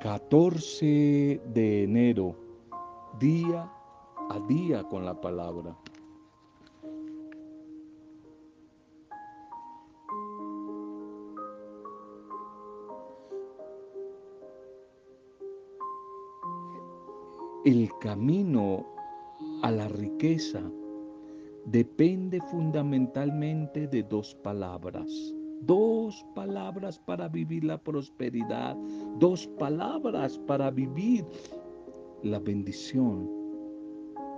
14 de enero, día a día con la palabra. El camino a la riqueza depende fundamentalmente de dos palabras. Dos palabras para vivir la prosperidad. Dos palabras para vivir la bendición.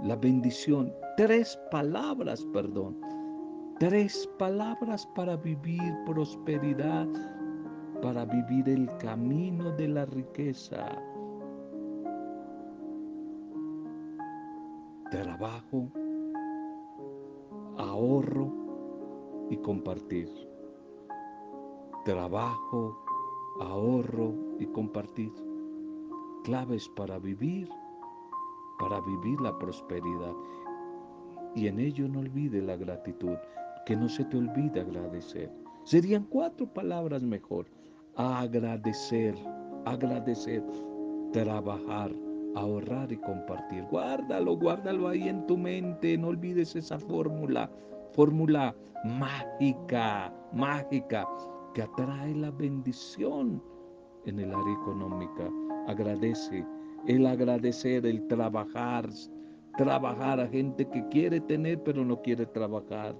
La bendición. Tres palabras, perdón. Tres palabras para vivir prosperidad, para vivir el camino de la riqueza. Trabajo, ahorro y compartir. Trabajo, ahorro y compartir. Claves para vivir, para vivir la prosperidad. Y en ello no olvide la gratitud, que no se te olvide agradecer. Serían cuatro palabras mejor. Agradecer, agradecer, trabajar, ahorrar y compartir. Guárdalo, guárdalo ahí en tu mente. No olvides esa fórmula, fórmula mágica, mágica, que atrae la bendición en el área económica. Agradece, el agradecer, el trabajar, trabajar a gente que quiere tener pero no quiere trabajar.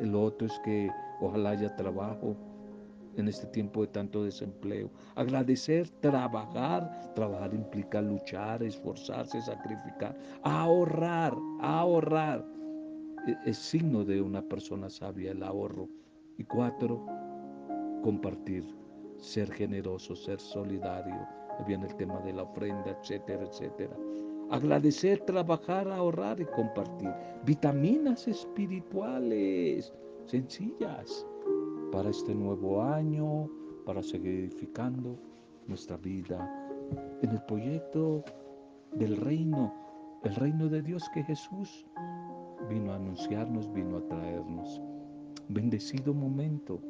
El otro es que ojalá haya trabajo en este tiempo de tanto desempleo. Agradecer, trabajar. Trabajar implica luchar, esforzarse, sacrificar. Ahorrar, ahorrar. E, es signo de una persona sabia el ahorro. Y cuatro, compartir, ser generoso, ser solidario. Viene el tema de la ofrenda, etcétera, etcétera. Agradecer, trabajar, ahorrar y compartir. Vitaminas espirituales sencillas para este nuevo año, para seguir edificando nuestra vida en el proyecto del reino, el reino de Dios que Jesús vino a anunciarnos, vino a traernos. Bendecido momento.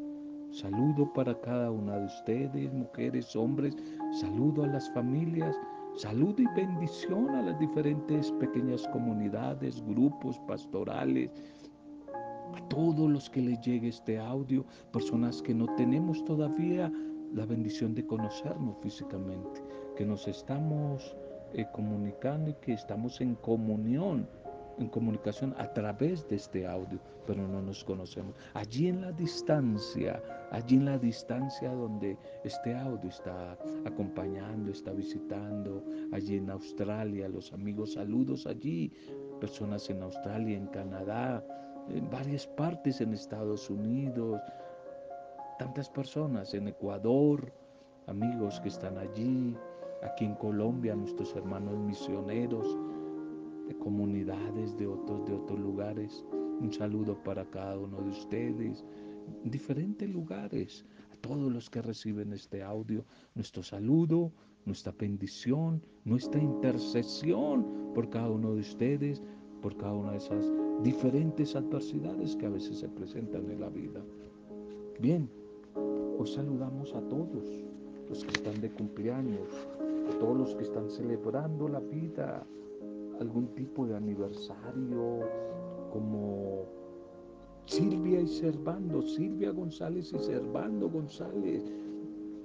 Saludo para cada una de ustedes, mujeres, hombres. Saludo a las familias. Saludo y bendición a las diferentes pequeñas comunidades, grupos pastorales, a todos los que les llegue este audio, personas que no tenemos todavía la bendición de conocernos físicamente, que nos estamos eh, comunicando y que estamos en comunión, en comunicación a través de este audio, pero no nos conocemos. Allí en la distancia, allí en la distancia donde este audio está acompañando, está visitando, allí en Australia, los amigos, saludos allí, personas en Australia, en Canadá, en varias partes en Estados Unidos, tantas personas en Ecuador, amigos que están allí, aquí en Colombia, nuestros hermanos misioneros, de comunidades de otros, de otros lugares. Un saludo para cada uno de ustedes, en diferentes lugares, a todos los que reciben este audio, nuestro saludo, nuestra bendición, nuestra intercesión por cada uno de ustedes, por cada una de esas diferentes adversidades que a veces se presentan en la vida. Bien, hoy saludamos a todos los que están de cumpleaños, a todos los que están celebrando la vida, algún tipo de aniversario, como Silvia y Servando, Silvia González y Servando González,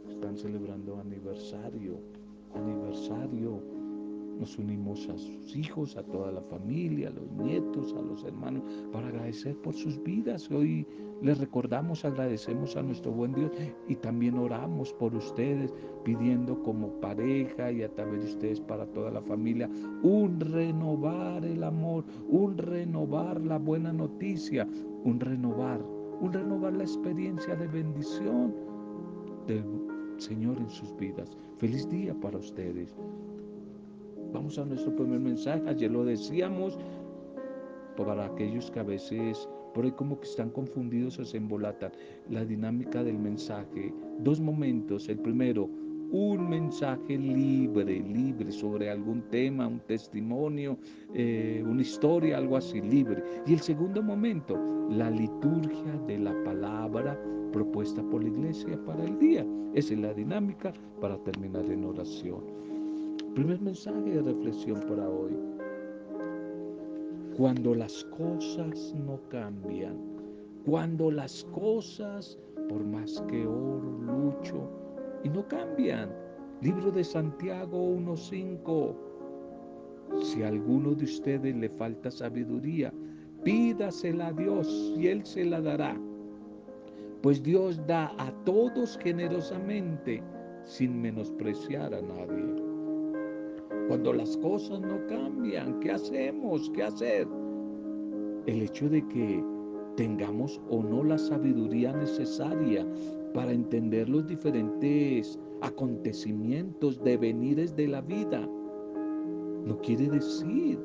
están celebrando aniversario, aniversario nos unimos a sus hijos, a toda la familia, a los nietos, a los hermanos, para agradecer por sus vidas. Hoy les recordamos, agradecemos a nuestro buen Dios y también oramos por ustedes, pidiendo como pareja y a través de ustedes para toda la familia, un renovar el amor, un renovar la buena noticia, un renovar, un renovar la experiencia de bendición del Señor en sus vidas. Feliz día para ustedes. Vamos a nuestro primer mensaje. Ayer lo decíamos para aquellos que a veces por ahí como que están confundidos o se embolatan. La dinámica del mensaje. Dos momentos. El primero, un mensaje libre, libre sobre algún tema, un testimonio, eh, una historia, algo así, libre. Y el segundo momento, la liturgia de la palabra propuesta por la iglesia para el día. Esa es la dinámica para terminar en oración. Primer mensaje de reflexión para hoy. Cuando las cosas no cambian, cuando las cosas, por más que oro, lucho, y no cambian. Libro de Santiago 1.5. Si a alguno de ustedes le falta sabiduría, pídasela a Dios y Él se la dará. Pues Dios da a todos generosamente sin menospreciar a nadie. Cuando las cosas no cambian, ¿qué hacemos? ¿Qué hacer? El hecho de que tengamos o no la sabiduría necesaria para entender los diferentes acontecimientos, devenires de la vida. No quiere decir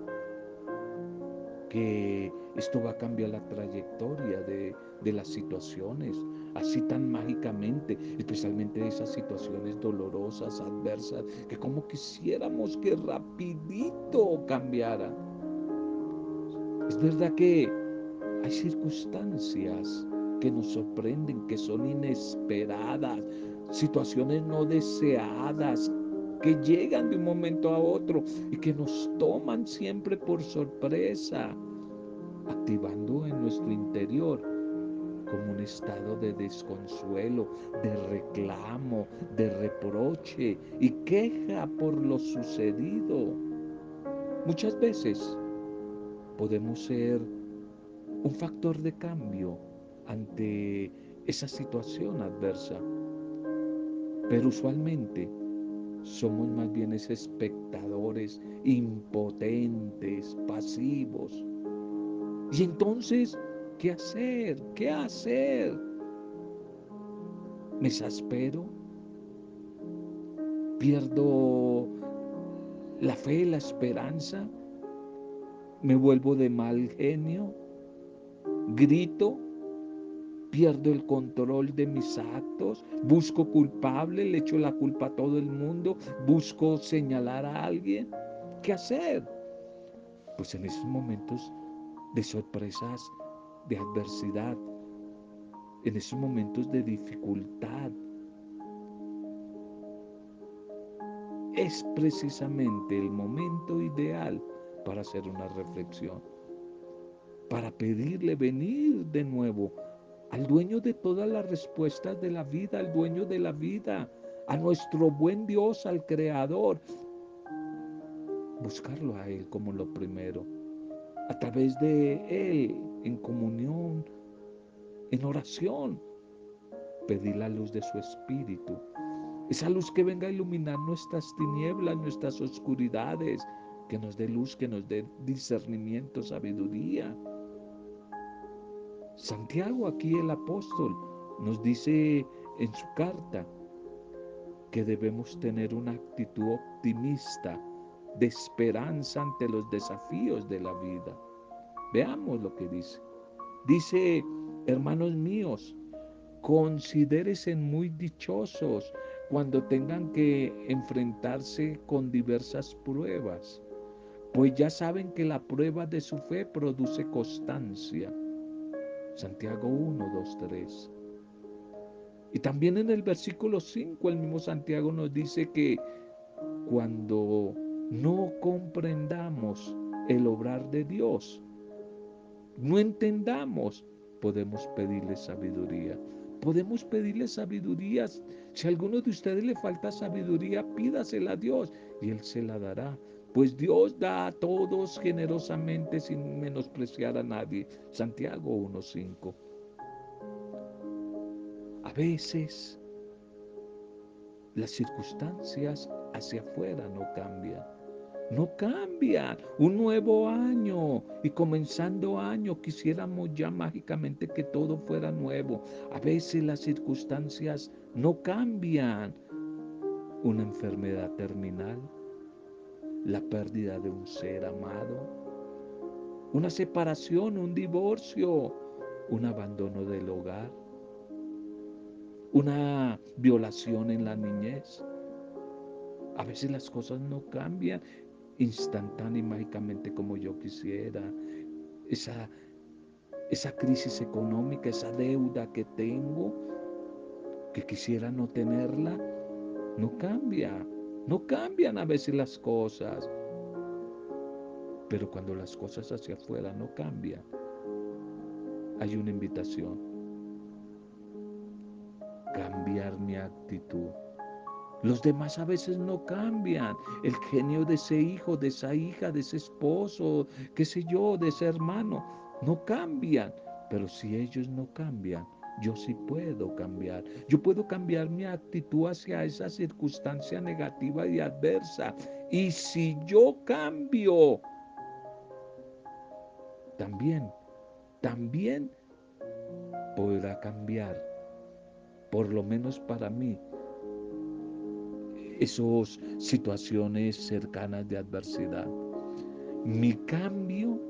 que esto va a cambiar la trayectoria de, de, las situaciones, así tan mágicamente, especialmente esas situaciones dolorosas, adversas, que como quisiéramos que rapidito cambiara. Es verdad que hay circunstancias que nos sorprenden, que son inesperadas, situaciones no deseadas, que llegan de un momento a otro y que nos toman siempre por sorpresa, activando en nuestro interior como un estado de desconsuelo, de reclamo, de reproche y queja por lo sucedido. Muchas veces podemos ser un factor de cambio ante esa situación adversa. Pero usualmente somos más bien espectadores impotentes, pasivos. Y entonces, ¿qué hacer? ¿Qué hacer? ¿Me exaspero? ¿Pierdo la fe, la esperanza? ¿Me vuelvo de mal genio? ¿Grito? Pierdo el control de mis actos, busco culpable, le echo la culpa a todo el mundo, busco señalar a alguien. ¿Qué hacer? Pues en esos momentos de sorpresas, de adversidad, en esos momentos de dificultad, es precisamente el momento ideal para hacer una reflexión, para pedirle venir de nuevo al dueño de todas las respuestas de la vida, al dueño de la vida, a nuestro buen Dios, al Creador. Buscarlo a Él como lo primero, a través de Él, en comunión, en oración, pedir la luz de su Espíritu. Esa luz que venga a iluminar nuestras tinieblas, nuestras oscuridades, que nos dé luz, que nos dé discernimiento, sabiduría. Santiago, aquí el apóstol, nos dice en su carta que debemos tener una actitud optimista, de esperanza ante los desafíos de la vida. Veamos lo que dice. Dice, hermanos míos, considérense muy dichosos cuando tengan que enfrentarse con diversas pruebas, pues ya saben que la prueba de su fe produce constancia Santiago 1, 2, 3. Y también en el versículo 5 el mismo Santiago nos dice que cuando no comprendamos el obrar de Dios, no entendamos, podemos pedirle sabiduría. Podemos pedirle sabiduría. Si a alguno de ustedes le falta sabiduría, pídasela a Dios y Él se la dará pues Dios da a todos generosamente sin menospreciar a nadie. Santiago 1.5. A veces las circunstancias hacia afuera no cambian. No cambian. Un nuevo año y comenzando año quisiéramos ya mágicamente que todo fuera nuevo. A veces las circunstancias no cambian. Una enfermedad terminal la pérdida de un ser amado, una separación, un divorcio, un abandono del hogar, una violación en la niñez, A veces las cosas no cambian instantánea y mágicamente como yo quisiera. Esa, esa crisis económica, esa deuda que tengo, que quisiera no tenerla, no cambia. No cambian a veces las cosas. Pero cuando las cosas hacia afuera no cambian, hay una invitación. Cambiar mi actitud. Los demás a veces no cambian. El genio de ese hijo, de esa hija, de ese esposo, qué sé yo, de ese hermano, no cambian. Pero si ellos no cambian, yo sí puedo cambiar. Yo puedo cambiar mi actitud hacia esa circunstancia negativa y adversa. Y si yo cambio, también, también podrá cambiar, por lo menos para mí, esas situaciones cercanas de adversidad. Mi cambio,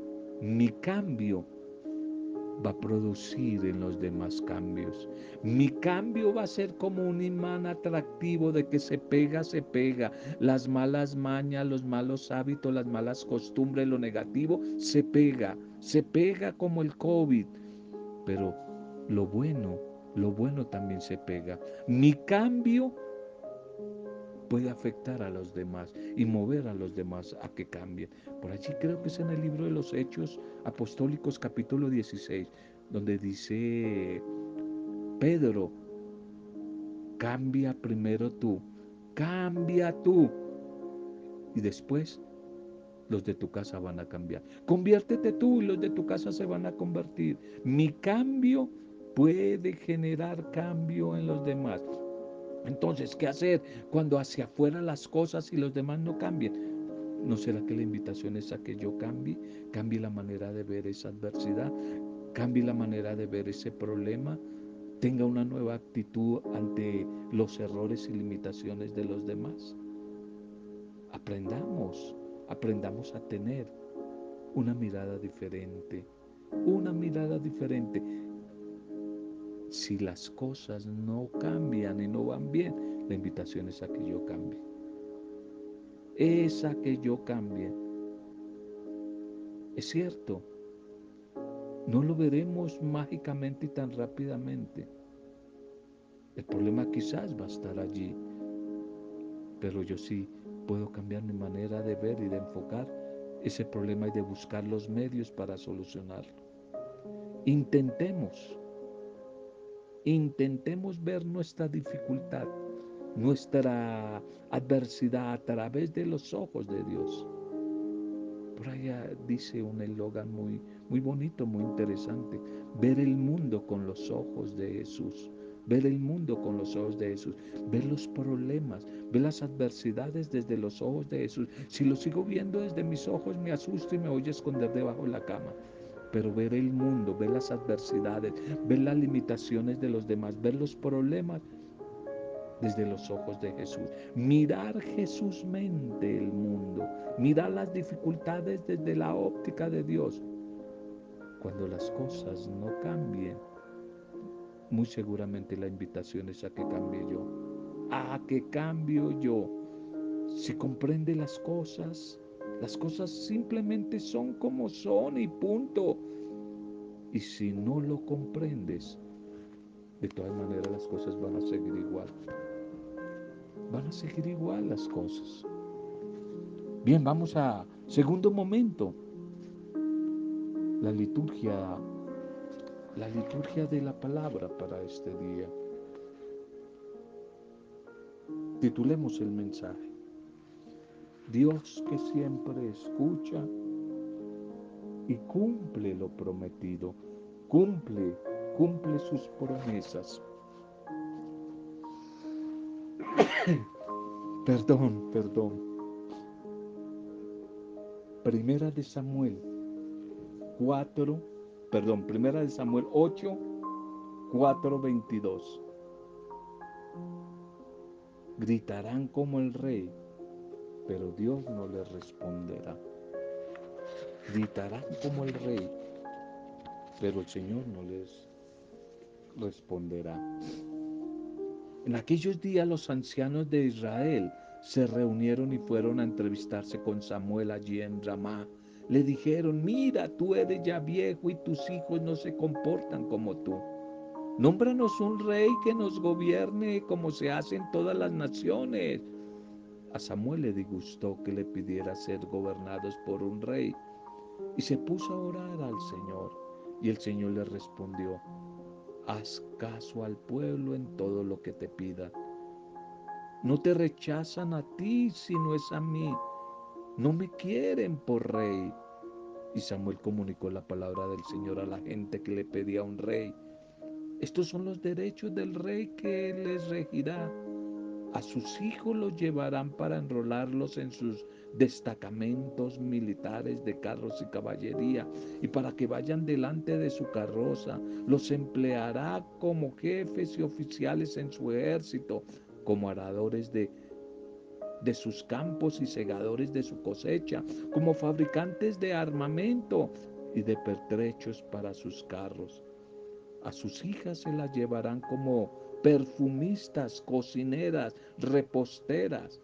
mi cambio va a producir en los demás cambios. Mi cambio va a ser como un imán atractivo de que se pega, se pega. Las malas mañas, los malos hábitos, las malas costumbres, lo negativo, se pega, se pega como el COVID. Pero lo bueno, lo bueno también se pega. Mi cambio puede afectar a los demás y mover a los demás a que cambien. Por allí creo que es en el libro de los Hechos Apostólicos capítulo 16, donde dice, Pedro, cambia primero tú, cambia tú. Y después los de tu casa van a cambiar. Conviértete tú y los de tu casa se van a convertir. Mi cambio puede generar cambio en los demás. Entonces, ¿qué hacer cuando hacia afuera las cosas y los demás no cambien? ¿No será que la invitación es a que yo cambie? Cambie la manera de ver esa adversidad, cambie la manera de ver ese problema, tenga una nueva actitud ante los errores y limitaciones de los demás. Aprendamos, aprendamos a tener una mirada diferente, una mirada diferente si las cosas no cambian y no van bien, la invitación es a que yo cambie. Es a que yo cambie. Es cierto, no lo veremos mágicamente y tan rápidamente. El problema quizás va a estar allí, pero yo sí puedo cambiar mi manera de ver y de enfocar ese problema y de buscar los medios para solucionarlo. Intentemos Intentemos ver nuestra dificultad, nuestra adversidad a través de los ojos de Dios. Por allá dice un eslogan muy, muy bonito, muy interesante. Ver el mundo con los ojos de Jesús. Ver el mundo con los ojos de Jesús. Ver los problemas, ver las adversidades desde los ojos de Jesús. Si lo sigo viendo desde mis ojos, me asusto y me voy a esconder debajo de la cama pero ver el mundo, ver las adversidades, ver las limitaciones de los demás, ver los problemas desde los ojos de Jesús. Mirar Jesús mente el mundo, mirar las dificultades desde la óptica de Dios. Cuando las cosas no cambien, muy seguramente la invitación es a que cambie yo, a que cambio yo. Si comprende las cosas, las cosas simplemente son como son y punto. Y si no lo comprendes, de todas maneras las cosas van a seguir igual. Van a seguir igual las cosas. Bien, vamos a segundo momento. La liturgia, la liturgia de la palabra para este día. Titulemos el mensaje. Dios que siempre escucha y cumple lo prometido, cumple, cumple sus promesas. perdón, perdón. Primera de Samuel 4, perdón, primera de Samuel 8, 4, 22. Gritarán como el rey pero Dios no les responderá. Gritarán como el rey, pero el Señor no les responderá. En aquellos días los ancianos de Israel se reunieron y fueron a entrevistarse con Samuel allí en Ramá. Le dijeron, mira, tú eres ya viejo y tus hijos no se comportan como tú. Nómbranos un rey que nos gobierne como se hace en todas las naciones. A Samuel le disgustó que le pidiera ser gobernados por un rey y se puso a orar al Señor. Y el Señor le respondió, haz caso al pueblo en todo lo que te pida. No te rechazan a ti, sino es a mí. No me quieren por rey. Y Samuel comunicó la palabra del Señor a la gente que le pedía un rey. Estos son los derechos del rey que les regirá. A sus hijos los llevarán para enrolarlos en sus destacamentos militares de carros y caballería y para que vayan delante de su carroza. Los empleará como jefes y oficiales en su ejército, como aradores de de sus campos y segadores de su cosecha, como fabricantes de armamento y de pertrechos para sus carros. A sus hijas se las llevarán como perfumistas, cocineras, reposteras.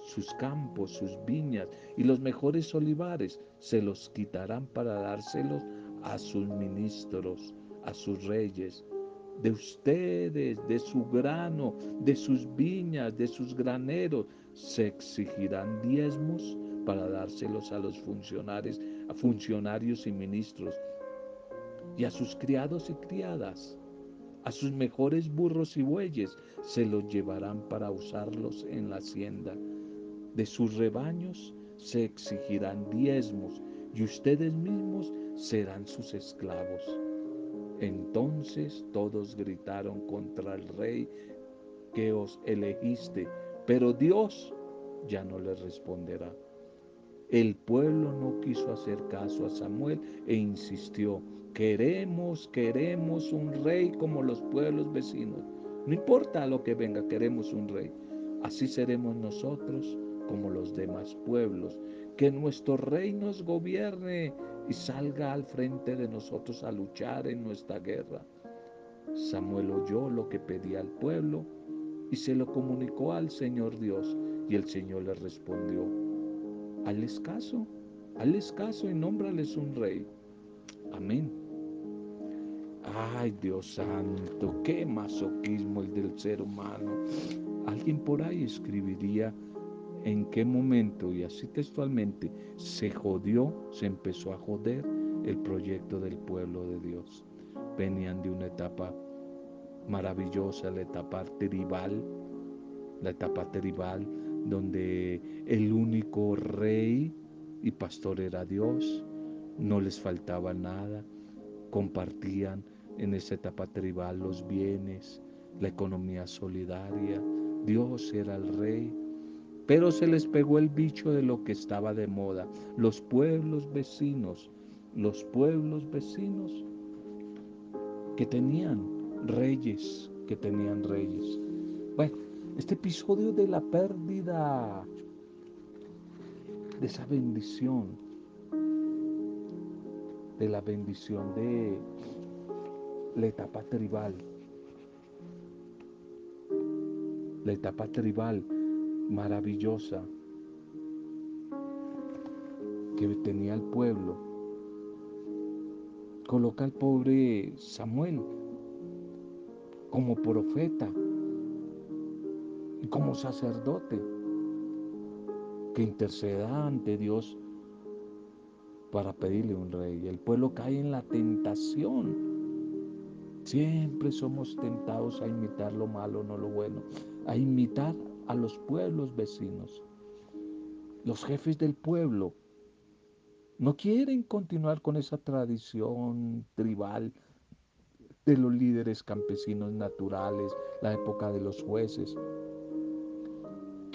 Sus campos, sus viñas y los mejores olivares se los quitarán para dárselos a sus ministros, a sus reyes. De ustedes, de su grano, de sus viñas, de sus graneros, se exigirán diezmos para dárselos a los funcionarios, a funcionarios y ministros y a sus criados y criadas. A sus mejores burros y bueyes se los llevarán para usarlos en la hacienda. De sus rebaños se exigirán diezmos y ustedes mismos serán sus esclavos. Entonces todos gritaron contra el rey que os elegiste, pero Dios ya no les responderá. El pueblo no quiso hacer caso a Samuel e insistió, Queremos, queremos un rey como los pueblos vecinos. No importa lo que venga, queremos un rey. Así seremos nosotros como los demás pueblos. Que nuestro rey nos gobierne y salga al frente de nosotros a luchar en nuestra guerra. Samuel oyó lo que pedía el pueblo y se lo comunicó al Señor Dios. Y el Señor le respondió, hazles caso, hazles caso y nómbrales un rey. Amén. Ay, Dios santo, qué masoquismo el del ser humano. Alguien por ahí escribiría en qué momento, y así textualmente, se jodió, se empezó a joder el proyecto del pueblo de Dios. Venían de una etapa maravillosa, la etapa tribal, la etapa tribal donde el único rey y pastor era Dios, no les faltaba nada, compartían en esa etapa tribal los bienes, la economía solidaria. Dios era el rey. Pero se les pegó el bicho de lo que estaba de moda. Los pueblos vecinos, los pueblos vecinos que tenían reyes, que tenían reyes. Bueno, este episodio de la pérdida de esa bendición, de la bendición de la etapa tribal. La etapa tribal maravillosa que tenía el pueblo. Coloca al pobre Samuel como profeta y como sacerdote que interceda ante Dios para pedirle un rey. El pueblo cae en la tentación Siempre somos tentados a imitar lo malo, no lo bueno, a imitar a los pueblos vecinos. Los jefes del pueblo no quieren continuar con esa tradición tribal de los líderes campesinos naturales, la época de los jueces,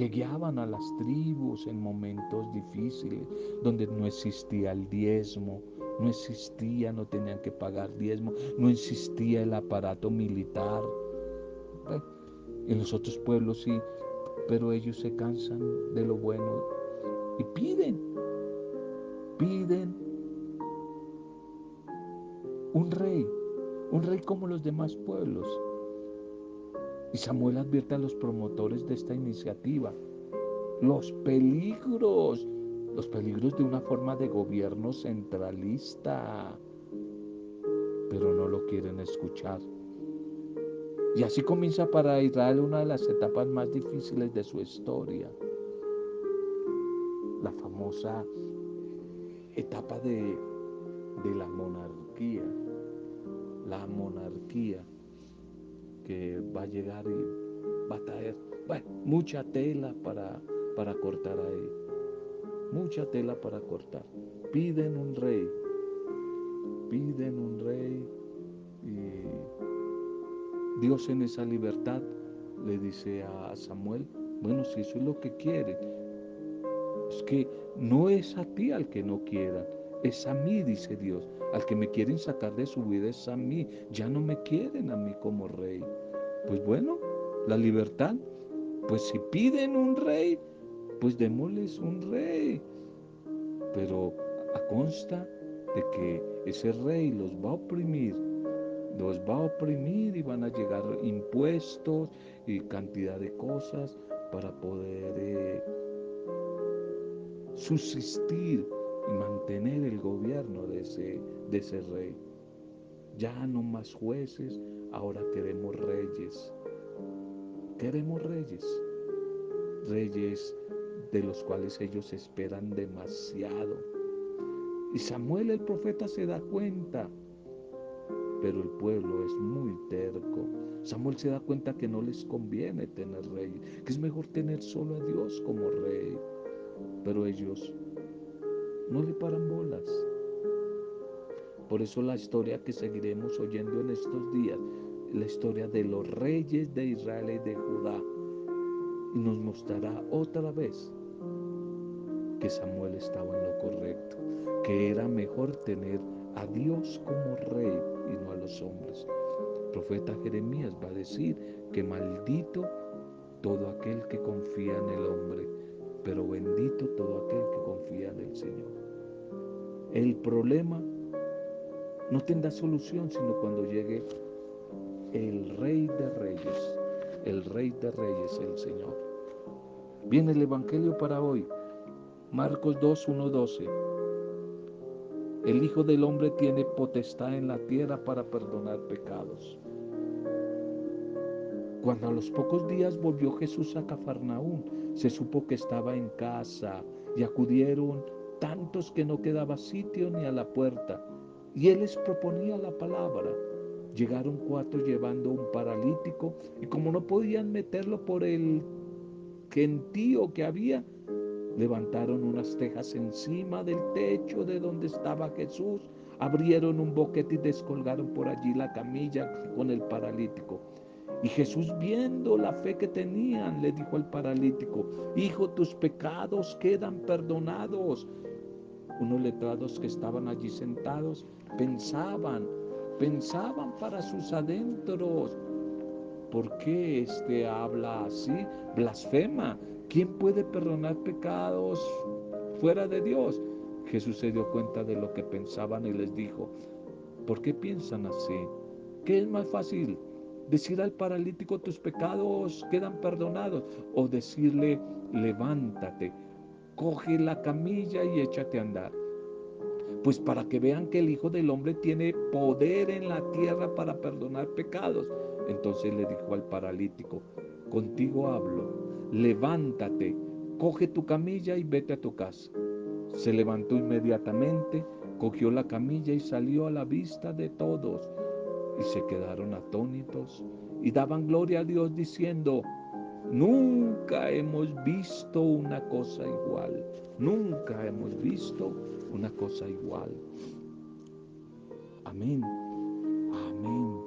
que guiaban a las tribus en momentos difíciles, donde no existía el diezmo, no existía, no tenían que pagar diezmo, no existía el aparato militar. En los otros pueblos sí, pero ellos se cansan de lo bueno y piden, piden un rey, un rey como los demás pueblos. Y Samuel advierte a los promotores de esta iniciativa, los peligros, los peligros de una forma de gobierno centralista, pero no lo quieren escuchar. Y así comienza para Israel una de las etapas más difíciles de su historia, la famosa etapa de, la monarquía, la monarquía que va a llegar y va a traer mucha tela para, para cortar ahí, mucha tela para cortar. Piden un rey, piden un rey y Dios en esa libertad le dice a Samuel, bueno, si eso es lo que quiere, es que no es a ti al que no quieran, es a mí, dice Dios. Al que me quieren sacar de su vida es a mí. Ya no me quieren a mí como rey. Pues bueno, la libertad. Pues si piden un rey, pues démosles un rey. Pero a consta de que ese rey los va a oprimir, los va a oprimir y van a llegar impuestos y cantidad de cosas para poder eh, subsistir mantener el gobierno de ese, de ese rey. Ya no más jueces, ahora queremos reyes. Queremos reyes. Reyes de los cuales ellos esperan demasiado. Y Samuel el profeta se da cuenta, pero el pueblo es muy terco. Samuel se da cuenta que no les conviene tener rey, que es mejor tener solo a Dios como rey. Pero ellos no le paran bolas. Por eso la historia que seguiremos oyendo en estos días, la historia de los reyes de Israel y de Judá, nos mostrará otra vez que Samuel estaba en lo correcto, que era mejor tener a Dios como rey y no a los hombres. El profeta Jeremías va a decir que maldito todo aquel que confía en el hombre, pero bendito todo aquel que confía en el Señor. El problema no tendrá solución sino cuando llegue el Rey de Reyes, el Rey de Reyes, el Señor. Viene el Evangelio para hoy, Marcos 2, 1, 12. El Hijo del Hombre tiene potestad en la tierra para perdonar pecados. Cuando a los pocos días volvió Jesús a Cafarnaún, se supo que estaba en casa y acudieron tantos que no quedaba sitio ni a la puerta. Y él les proponía la palabra. Llegaron cuatro llevando un paralítico y como no podían meterlo por el gentío que había, levantaron unas tejas encima del techo de donde estaba Jesús, abrieron un boquete y descolgaron por allí la camilla con el paralítico. Y Jesús viendo la fe que tenían, le dijo al paralítico, Hijo, tus pecados quedan perdonados unos letrados que estaban allí sentados pensaban, pensaban para sus adentros. ¿Por qué este habla así? Blasfema. ¿Quién puede perdonar pecados fuera de Dios? Jesús se dio cuenta de lo que pensaban y les dijo, ¿por qué piensan así? ¿Qué es más fácil? Decir al paralítico tus pecados quedan perdonados o decirle levántate, coge la camilla y échate a andar. Pues para que vean que el Hijo del Hombre tiene poder en la tierra para perdonar pecados. Entonces le dijo al paralítico, contigo hablo, levántate, coge tu camilla y vete a tu casa. Se levantó inmediatamente, cogió la camilla y salió a la vista de todos. Y se quedaron atónitos y daban gloria a Dios diciendo, Nunca hemos visto una cosa igual. Nunca hemos visto una cosa igual. Amén. Amén.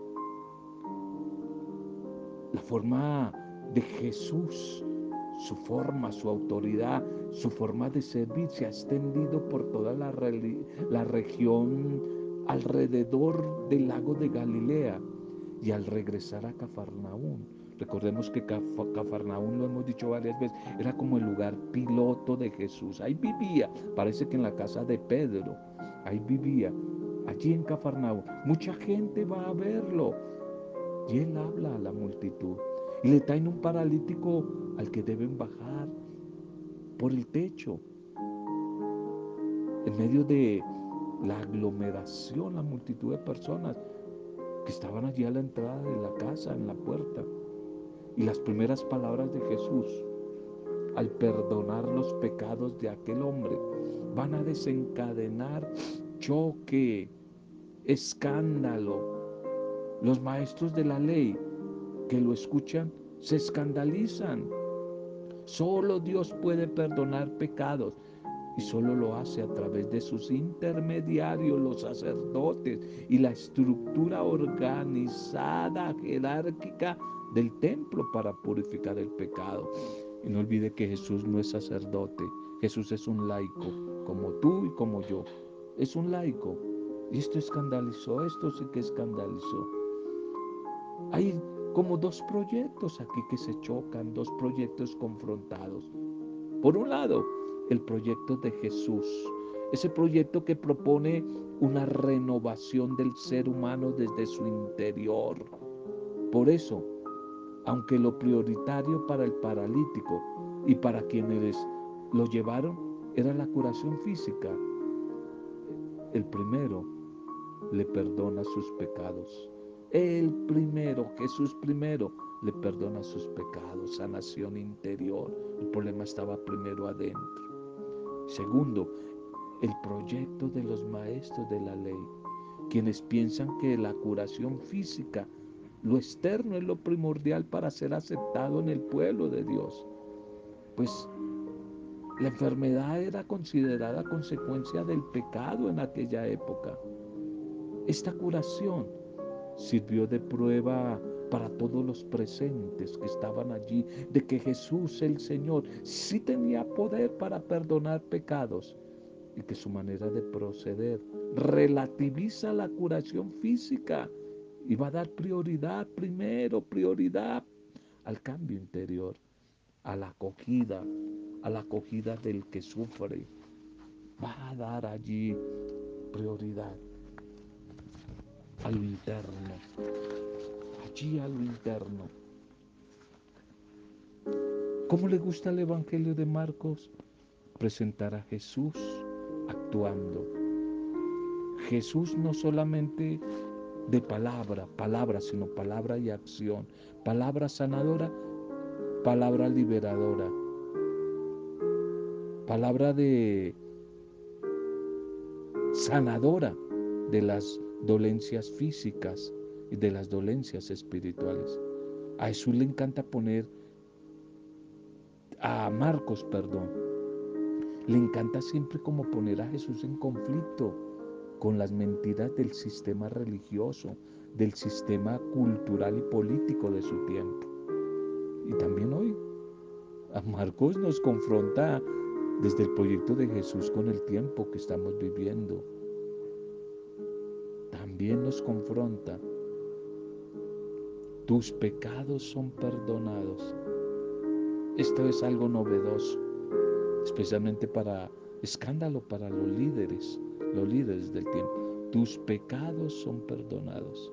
La forma de Jesús, su forma, su autoridad, su forma de servir se ha extendido por toda la, región alrededor del lago de Galilea y al regresar a Cafarnaún Recordemos que Cafarnaún, lo hemos dicho varias veces, era como el lugar piloto de Jesús. Ahí vivía, parece que en la casa de Pedro, ahí vivía, allí en Cafarnaún. Mucha gente va a verlo. Y él habla a la multitud. Y le traen un paralítico al que deben bajar. por el techo, en medio de la aglomeración, la multitud de personas que estaban allí a la entrada de la casa, en la puerta. Y las primeras palabras de Jesús, al perdonar los pecados de aquel hombre, van a desencadenar choque, escándalo. Los maestros de la ley que lo escuchan se escandalizan. Solo Dios puede perdonar pecados y solo lo hace a través de sus intermediarios, los sacerdotes y la estructura organizada, jerárquica del templo para purificar el pecado. Y no olvide que Jesús no es sacerdote, Jesús es un laico, como tú y como yo. Es un laico. Y esto escandalizó, esto sí que escandalizó. Hay como dos proyectos aquí que se chocan, dos proyectos confrontados. Por un lado, el proyecto de Jesús, ese proyecto que propone una renovación del ser humano desde su interior. Por eso, aunque lo prioritario para el paralítico y para quienes lo llevaron era la curación física, el primero le perdona sus pecados. El primero, Jesús primero, le perdona sus pecados, sanación interior. El problema estaba primero adentro. Segundo, el proyecto de los maestros de la ley, quienes piensan que la curación física, lo externo es lo primordial para ser aceptado en el pueblo de Dios. Pues la enfermedad era considerada consecuencia del pecado en aquella época. Esta curación sirvió de prueba para todos los presentes que estaban allí, de que Jesús el Señor sí tenía poder para perdonar pecados y que su manera de proceder relativiza la curación física y va a dar prioridad primero, prioridad al cambio interior, a la acogida, a la acogida del que sufre. Va a dar allí prioridad a lo interno allí a lo interno. ¿Cómo le gusta el Evangelio de Marcos? Presentar a Jesús actuando. Jesús no solamente de palabra, palabra, sino palabra y acción. Palabra sanadora, palabra liberadora. Palabra de sanadora de las dolencias físicas, de las dolencias espirituales. A Jesús le encanta poner, a Marcos, perdón, le encanta siempre como poner a Jesús en conflicto con las mentiras del sistema religioso, del sistema cultural y político de su tiempo. Y también hoy, a Marcos nos confronta desde el proyecto de Jesús con el tiempo que estamos viviendo. También nos confronta tus pecados son perdonados. Esto es algo novedoso, especialmente para escándalo para los líderes, los líderes del tiempo. Tus pecados son perdonados.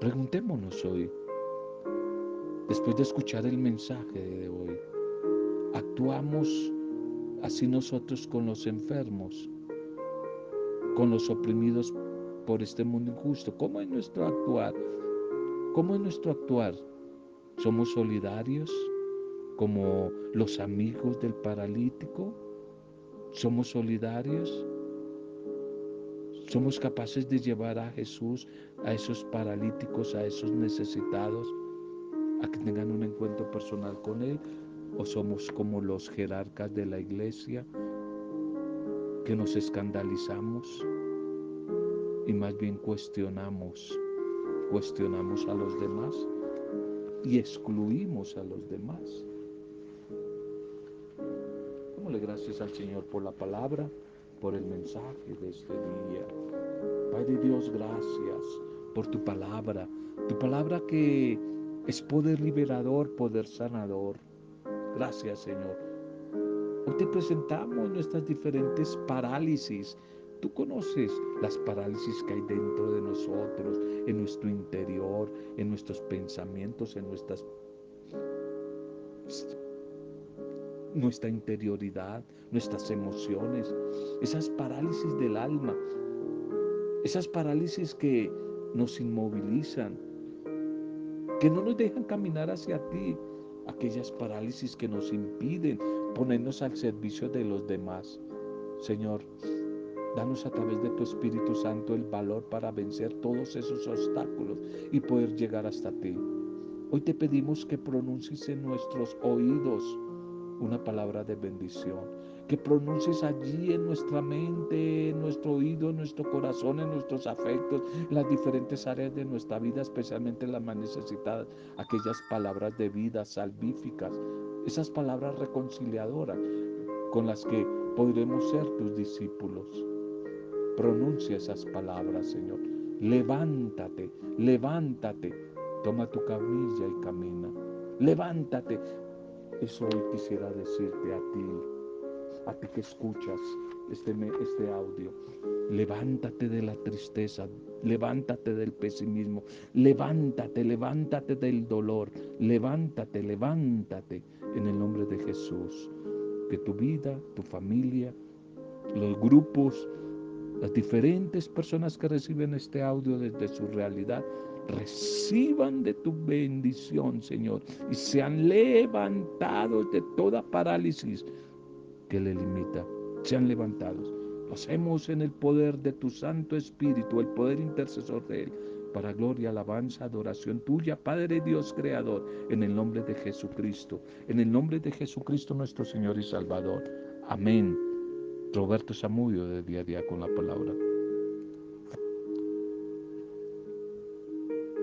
Preguntémonos hoy, después de escuchar el mensaje de hoy, ¿actuamos así nosotros con los enfermos, con los oprimidos por este mundo injusto. ¿Cómo es nuestro actuar? ¿Cómo es nuestro actuar? ¿Somos solidarios como los amigos del paralítico? ¿Somos solidarios? ¿Somos capaces de llevar a Jesús a esos paralíticos, a esos necesitados, a que tengan un encuentro personal con Él? ¿O somos como los jerarcas de la iglesia que nos escandalizamos? Y más bien cuestionamos, cuestionamos a los demás y excluimos a los demás. Démosle gracias al Señor por la palabra, por el mensaje de este día. Padre Dios, gracias por tu palabra, tu palabra que es poder liberador, poder sanador. Gracias, Señor. Hoy te presentamos nuestras diferentes parálisis, Tú conoces las parálisis que hay dentro de nosotros, en nuestro interior, en nuestros pensamientos, en nuestras nuestra interioridad, nuestras emociones, esas parálisis del alma, esas parálisis que nos inmovilizan, que no nos dejan caminar hacia ti, aquellas parálisis que nos impiden ponernos al servicio de los demás. Señor, danos a través de tu Espíritu Santo el valor para vencer todos esos obstáculos y poder llegar hasta ti. Hoy te pedimos que pronuncies en nuestros oídos una palabra de bendición. Que pronuncies allí en nuestra mente, en nuestro oído, en nuestro corazón, en nuestros afectos, en las diferentes áreas de nuestra vida, especialmente las más necesitadas, aquellas palabras de vida salvíficas, esas palabras reconciliadoras con las que podremos ser tus discípulos. Pronuncia esas palabras, Señor. Levántate, levántate, toma tu camilla y camina. Levántate, eso hoy quisiera decirte a ti, a ti que escuchas este, este audio. Levántate de la tristeza, levántate del pesimismo, levántate, levántate del dolor, levántate, levántate en el nombre de Jesús. Que tu vida, tu familia, los grupos, las diferentes personas que reciben este audio desde su realidad reciban de tu bendición, Señor, y sean levantados de toda parálisis que le limita. Sean levantados. Lo hacemos en el poder de tu Santo Espíritu, el poder intercesor de Él, para gloria, alabanza, adoración tuya, Padre Dios Creador, en el nombre de Jesucristo, en el nombre de Jesucristo nuestro Señor y Salvador. Amén. Roberto Samudio de día a día con la palabra.